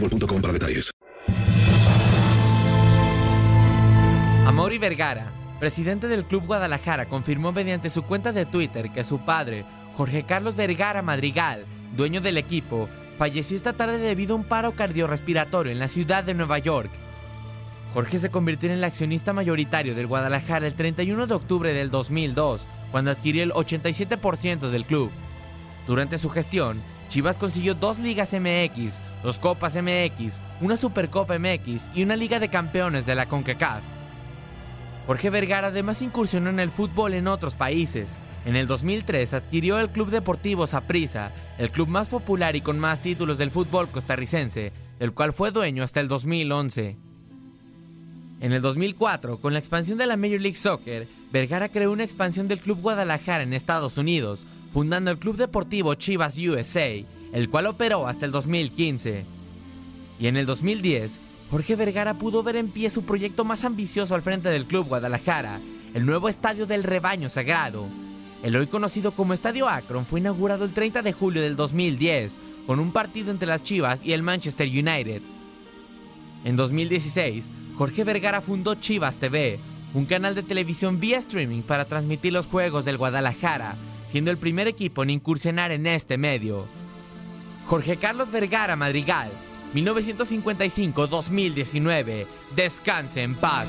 boostmobile.com para Vergara, presidente del Club Guadalajara, confirmó mediante su cuenta de Twitter que su padre, Jorge Carlos Vergara Madrigal, dueño del equipo, falleció esta tarde debido a un paro cardiorrespiratorio en la ciudad de Nueva York. Jorge se convirtió en el accionista mayoritario del Guadalajara el 31 de octubre del 2002, cuando adquirió el 87% del club. Durante su gestión, Chivas consiguió dos ligas MX, dos copas MX, una Supercopa MX y una Liga de Campeones de la CONCACAF. Jorge Vergara además incursionó en el fútbol en otros países. En el 2003 adquirió el Club Deportivo Saprissa, el club más popular y con más títulos del fútbol costarricense, del cual fue dueño hasta el 2011. En el 2004, con la expansión de la Major League Soccer, Vergara creó una expansión del Club Guadalajara en Estados Unidos, fundando el Club Deportivo Chivas USA, el cual operó hasta el 2015. Y en el 2010, Jorge Vergara pudo ver en pie su proyecto más ambicioso al frente del Club Guadalajara, el nuevo Estadio del Rebaño Sagrado. El hoy conocido como Estadio Akron fue inaugurado el 30 de julio del 2010, con un partido entre las Chivas y el Manchester United. En 2016, Jorge Vergara fundó Chivas TV, un canal de televisión vía streaming para transmitir los juegos del Guadalajara, siendo el primer equipo en incursionar en este medio. Jorge Carlos Vergara Madrigal, 1955-2019. Descanse en paz.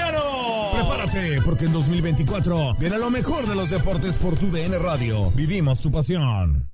Porque en 2024 viene lo mejor de los deportes por tu DN Radio. Vivimos tu pasión.